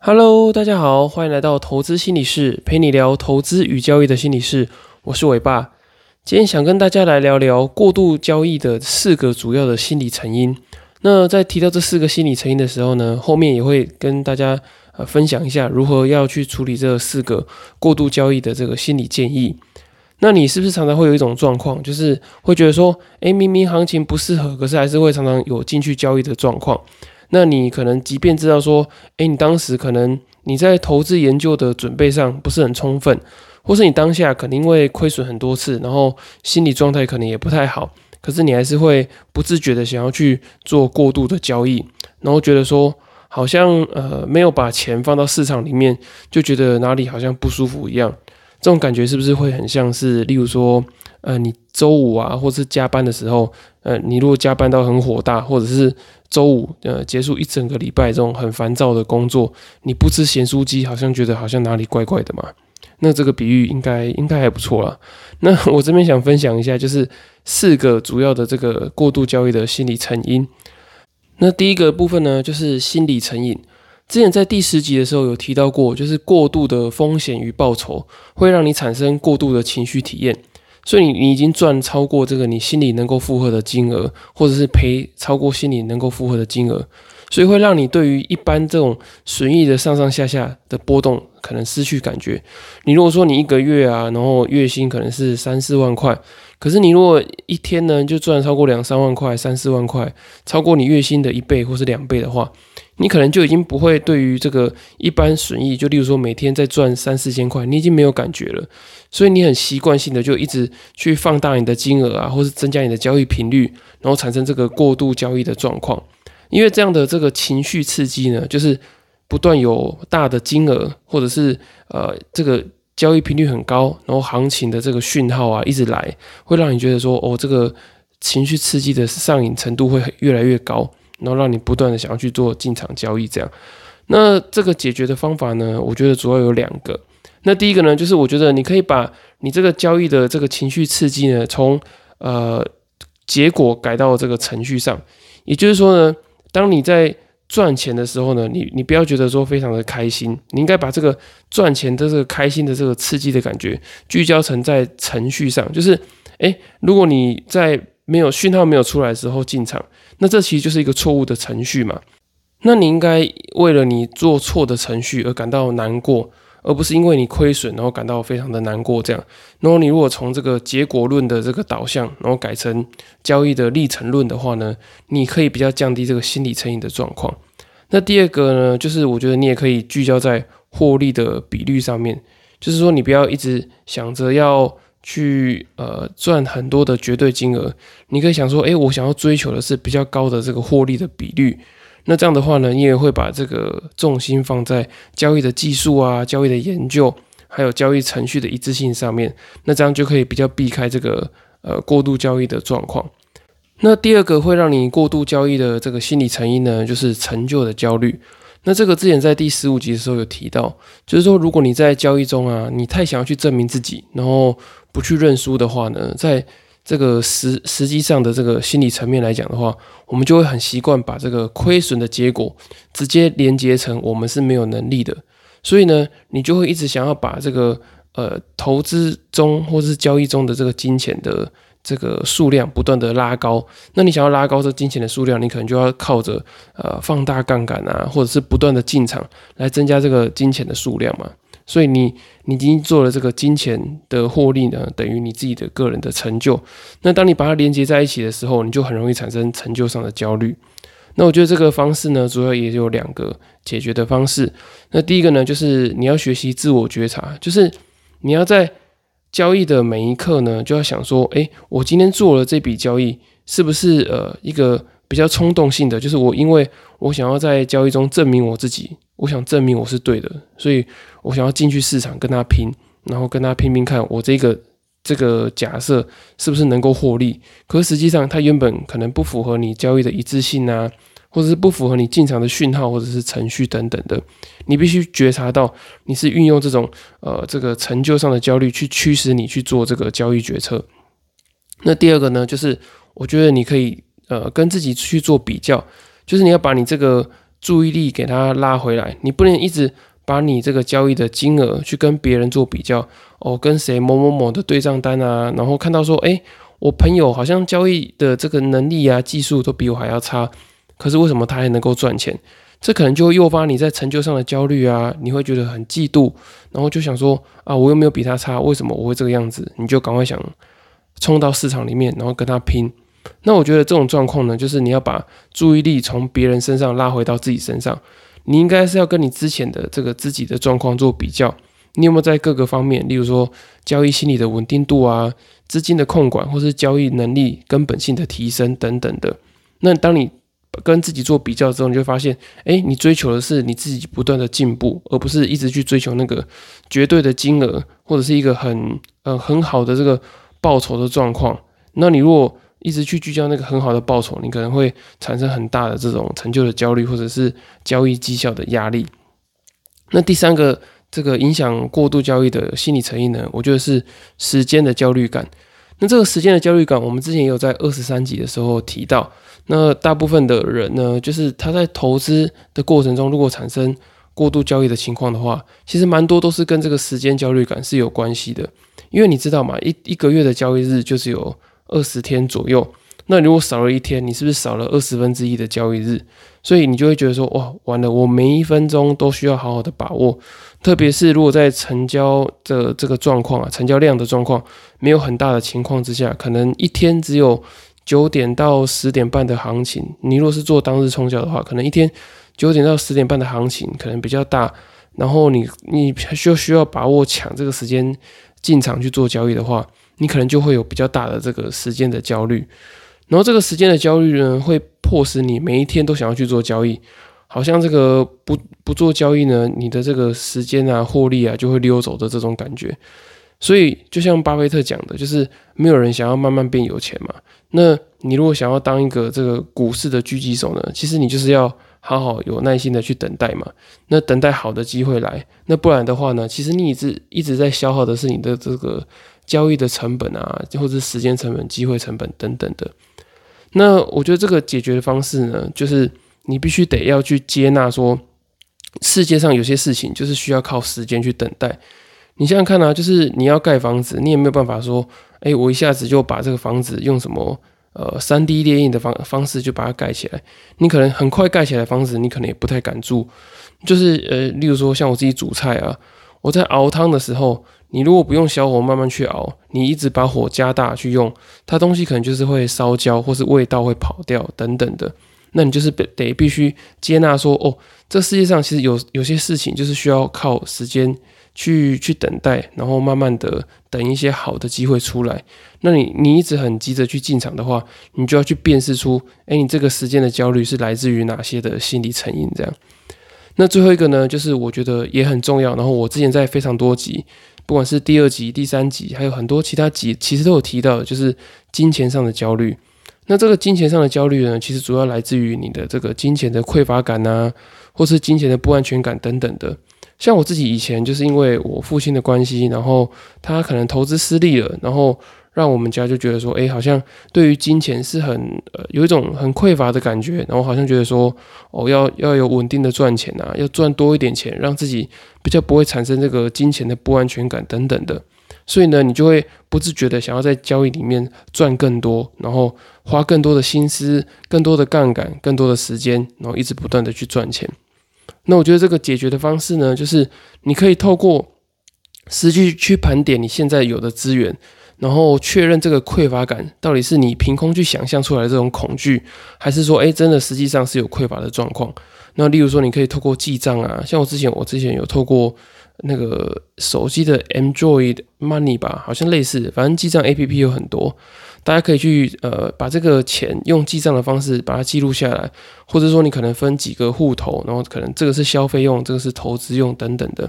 Hello，大家好，欢迎来到投资心理室，陪你聊投资与交易的心理室。我是伟爸，今天想跟大家来聊聊过度交易的四个主要的心理成因。那在提到这四个心理成因的时候呢，后面也会跟大家呃分享一下如何要去处理这四个过度交易的这个心理建议。那你是不是常常会有一种状况，就是会觉得说，诶，明明行情不适合，可是还是会常常有进去交易的状况？那你可能即便知道说，诶，你当时可能你在投资研究的准备上不是很充分，或是你当下可能因为亏损很多次，然后心理状态可能也不太好，可是你还是会不自觉的想要去做过度的交易，然后觉得说好像呃没有把钱放到市场里面，就觉得哪里好像不舒服一样，这种感觉是不是会很像是，例如说，呃，你周五啊，或是加班的时候，呃，你如果加班到很火大，或者是周五呃结束一整个礼拜这种很烦躁的工作，你不吃咸酥鸡，好像觉得好像哪里怪怪的嘛。那这个比喻应该应该还不错啦。那我这边想分享一下，就是四个主要的这个过度交易的心理成因。那第一个部分呢，就是心理成瘾。之前在第十集的时候有提到过，就是过度的风险与报酬会让你产生过度的情绪体验。所以你你已经赚超过这个你心里能够负荷的金额，或者是赔超过心里能够负荷的金额，所以会让你对于一般这种损益的上上下下的波动可能失去感觉。你如果说你一个月啊，然后月薪可能是三四万块，可是你如果一天呢就赚超过两三万块、三四万块，超过你月薪的一倍或是两倍的话。你可能就已经不会对于这个一般损益，就例如说每天在赚三四千块，你已经没有感觉了，所以你很习惯性的就一直去放大你的金额啊，或是增加你的交易频率，然后产生这个过度交易的状况。因为这样的这个情绪刺激呢，就是不断有大的金额，或者是呃这个交易频率很高，然后行情的这个讯号啊一直来，会让你觉得说哦这个情绪刺激的上瘾程度会越来越高。然后让你不断的想要去做进场交易，这样，那这个解决的方法呢？我觉得主要有两个。那第一个呢，就是我觉得你可以把你这个交易的这个情绪刺激呢，从呃结果改到这个程序上。也就是说呢，当你在赚钱的时候呢，你你不要觉得说非常的开心，你应该把这个赚钱的这个开心的这个刺激的感觉聚焦成在程序上，就是诶，如果你在没有讯号没有出来的时候进场，那这其实就是一个错误的程序嘛？那你应该为了你做错的程序而感到难过，而不是因为你亏损然后感到非常的难过这样。然后你如果从这个结果论的这个导向，然后改成交易的历程论的话呢，你可以比较降低这个心理成瘾的状况。那第二个呢，就是我觉得你也可以聚焦在获利的比率上面，就是说你不要一直想着要。去呃赚很多的绝对金额，你可以想说，诶，我想要追求的是比较高的这个获利的比率。那这样的话呢，你也会把这个重心放在交易的技术啊、交易的研究，还有交易程序的一致性上面。那这样就可以比较避开这个呃过度交易的状况。那第二个会让你过度交易的这个心理成因呢，就是成就的焦虑。那这个之前在第十五集的时候有提到，就是说如果你在交易中啊，你太想要去证明自己，然后不去认输的话呢，在这个实实际上的这个心理层面来讲的话，我们就会很习惯把这个亏损的结果直接连接成我们是没有能力的，所以呢，你就会一直想要把这个呃投资中或是交易中的这个金钱的这个数量不断的拉高。那你想要拉高这金钱的数量，你可能就要靠着呃放大杠杆啊，或者是不断的进场来增加这个金钱的数量嘛。所以你你已经做了这个金钱的获利呢，等于你自己的个人的成就。那当你把它连接在一起的时候，你就很容易产生成就上的焦虑。那我觉得这个方式呢，主要也有两个解决的方式。那第一个呢，就是你要学习自我觉察，就是你要在交易的每一刻呢，就要想说，诶，我今天做了这笔交易，是不是呃一个比较冲动性的？就是我因为我想要在交易中证明我自己。我想证明我是对的，所以我想要进去市场跟他拼，然后跟他拼拼看，我这个这个假设是不是能够获利？可是实际上，它原本可能不符合你交易的一致性啊，或者是不符合你进场的讯号或者是程序等等的。你必须觉察到，你是运用这种呃这个成就上的焦虑去驱使你去做这个交易决策。那第二个呢，就是我觉得你可以呃跟自己去做比较，就是你要把你这个。注意力给它拉回来，你不能一直把你这个交易的金额去跟别人做比较哦，跟谁某某某的对账单啊，然后看到说，哎，我朋友好像交易的这个能力啊、技术都比我还要差，可是为什么他还能够赚钱？这可能就会诱发你在成就上的焦虑啊，你会觉得很嫉妒，然后就想说啊，我又没有比他差，为什么我会这个样子？你就赶快想冲到市场里面，然后跟他拼。那我觉得这种状况呢，就是你要把注意力从别人身上拉回到自己身上。你应该是要跟你之前的这个自己的状况做比较，你有没有在各个方面，例如说交易心理的稳定度啊、资金的控管，或是交易能力根本性的提升等等的。那当你跟自己做比较之后，你就发现，哎，你追求的是你自己不断的进步，而不是一直去追求那个绝对的金额，或者是一个很呃很好的这个报酬的状况。那你如果一直去聚焦那个很好的报酬，你可能会产生很大的这种成就的焦虑，或者是交易绩效的压力。那第三个这个影响过度交易的心理成因呢，我觉得是时间的焦虑感。那这个时间的焦虑感，我们之前也有在二十三集的时候提到。那大部分的人呢，就是他在投资的过程中，如果产生过度交易的情况的话，其实蛮多都是跟这个时间焦虑感是有关系的。因为你知道嘛，一一个月的交易日就是有二十天左右，那如果少了一天，你是不是少了二十分之一的交易日？所以你就会觉得说，哇，完了，我每一分钟都需要好好的把握。特别是如果在成交的这个状况啊，成交量的状况没有很大的情况之下，可能一天只有。九点到十点半的行情，你如果是做当日冲销的话，可能一天九点到十点半的行情可能比较大，然后你你需需要把握抢这个时间进场去做交易的话，你可能就会有比较大的这个时间的焦虑，然后这个时间的焦虑呢，会迫使你每一天都想要去做交易，好像这个不不做交易呢，你的这个时间啊获利啊就会溜走的这种感觉。所以，就像巴菲特讲的，就是没有人想要慢慢变有钱嘛。那你如果想要当一个这个股市的狙击手呢，其实你就是要好好有耐心的去等待嘛。那等待好的机会来，那不然的话呢，其实你一直一直在消耗的是你的这个交易的成本啊，或者时间成本、机会成本等等的。那我觉得这个解决的方式呢，就是你必须得要去接纳说，世界上有些事情就是需要靠时间去等待。你想想看啊，就是你要盖房子，你也没有办法说，哎，我一下子就把这个房子用什么呃三 D 列印的方方式就把它盖起来。你可能很快盖起来房子，你可能也不太敢住。就是呃，例如说像我自己煮菜啊，我在熬汤的时候，你如果不用小火慢慢去熬，你一直把火加大去用，它东西可能就是会烧焦，或是味道会跑掉等等的。那你就是得必须接纳说，哦，这世界上其实有有些事情就是需要靠时间。去去等待，然后慢慢的等一些好的机会出来。那你你一直很急着去进场的话，你就要去辨识出，哎，你这个时间的焦虑是来自于哪些的心理成因？这样。那最后一个呢，就是我觉得也很重要。然后我之前在非常多集，不管是第二集、第三集，还有很多其他集，其实都有提到，就是金钱上的焦虑。那这个金钱上的焦虑呢，其实主要来自于你的这个金钱的匮乏感啊，或是金钱的不安全感等等的。像我自己以前就是因为我父亲的关系，然后他可能投资失利了，然后让我们家就觉得说，哎，好像对于金钱是很呃有一种很匮乏的感觉，然后好像觉得说，哦，要要有稳定的赚钱啊，要赚多一点钱，让自己比较不会产生这个金钱的不安全感等等的，所以呢，你就会不自觉的想要在交易里面赚更多，然后花更多的心思、更多的杠杆、更多的时间，然后一直不断的去赚钱。那我觉得这个解决的方式呢，就是你可以透过实际去盘点你现在有的资源，然后确认这个匮乏感到底是你凭空去想象出来的这种恐惧，还是说，哎，真的实际上是有匮乏的状况。那例如说，你可以透过记账啊，像我之前，我之前有透过那个手机的 Android Money 吧，好像类似，反正记账 APP 有很多。大家可以去呃把这个钱用记账的方式把它记录下来，或者说你可能分几个户头，然后可能这个是消费用，这个是投资用等等的。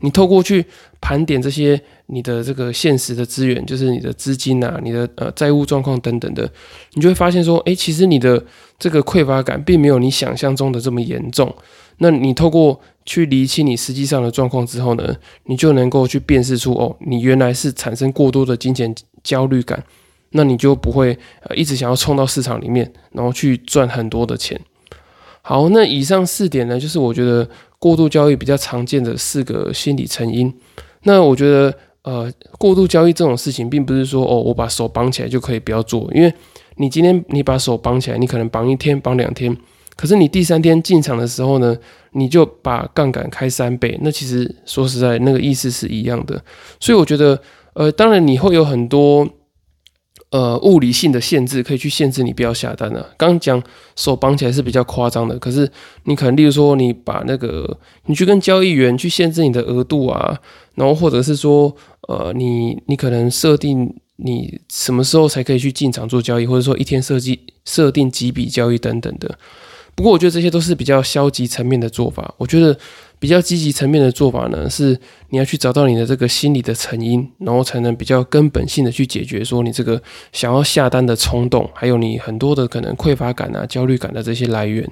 你透过去盘点这些你的这个现实的资源，就是你的资金啊、你的呃债务状况等等的，你就会发现说，哎，其实你的这个匮乏感并没有你想象中的这么严重。那你透过去理清你实际上的状况之后呢，你就能够去辨识出哦，你原来是产生过多的金钱焦虑感。那你就不会呃一直想要冲到市场里面，然后去赚很多的钱。好，那以上四点呢，就是我觉得过度交易比较常见的四个心理成因。那我觉得，呃，过度交易这种事情，并不是说哦，我把手绑起来就可以不要做，因为你今天你把手绑起来，你可能绑一天、绑两天，可是你第三天进场的时候呢，你就把杠杆开三倍，那其实说实在，那个意思是一样的。所以我觉得，呃，当然你会有很多。呃，物理性的限制可以去限制你不要下单的。刚刚讲手绑起来是比较夸张的，可是你可能，例如说，你把那个你去跟交易员去限制你的额度啊，然后或者是说，呃，你你可能设定你什么时候才可以去进场做交易，或者说一天设计设定几笔交易等等的。不过，我觉得这些都是比较消极层面的做法。我觉得。比较积极层面的做法呢，是你要去找到你的这个心理的成因，然后才能比较根本性的去解决说你这个想要下单的冲动，还有你很多的可能匮乏感啊、焦虑感的这些来源。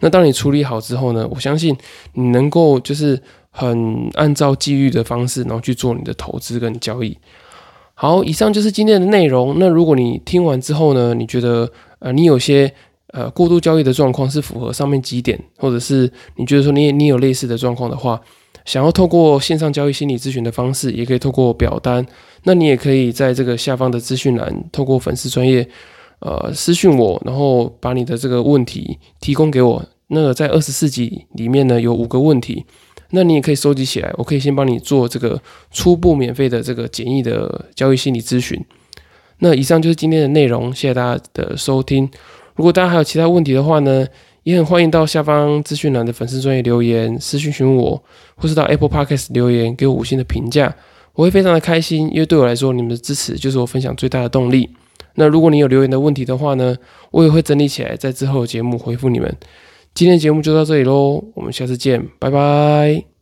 那当你处理好之后呢，我相信你能够就是很按照纪律的方式，然后去做你的投资跟交易。好，以上就是今天的内容。那如果你听完之后呢，你觉得呃你有些。呃，过度交易的状况是符合上面几点，或者是你觉得说你你有类似的状况的话，想要透过线上交易心理咨询的方式，也可以透过表单，那你也可以在这个下方的资讯栏，透过粉丝专业呃私讯我，然后把你的这个问题提供给我。那在二十四集里面呢，有五个问题，那你也可以收集起来，我可以先帮你做这个初步免费的这个简易的交易心理咨询。那以上就是今天的内容，谢谢大家的收听。如果大家还有其他问题的话呢，也很欢迎到下方资讯栏的粉丝专业留言私讯询问我，或是到 Apple Podcast 留言给我五星的评价，我会非常的开心，因为对我来说，你们的支持就是我分享最大的动力。那如果你有留言的问题的话呢，我也会整理起来，在之后的节目回复你们。今天的节目就到这里喽，我们下次见，拜拜。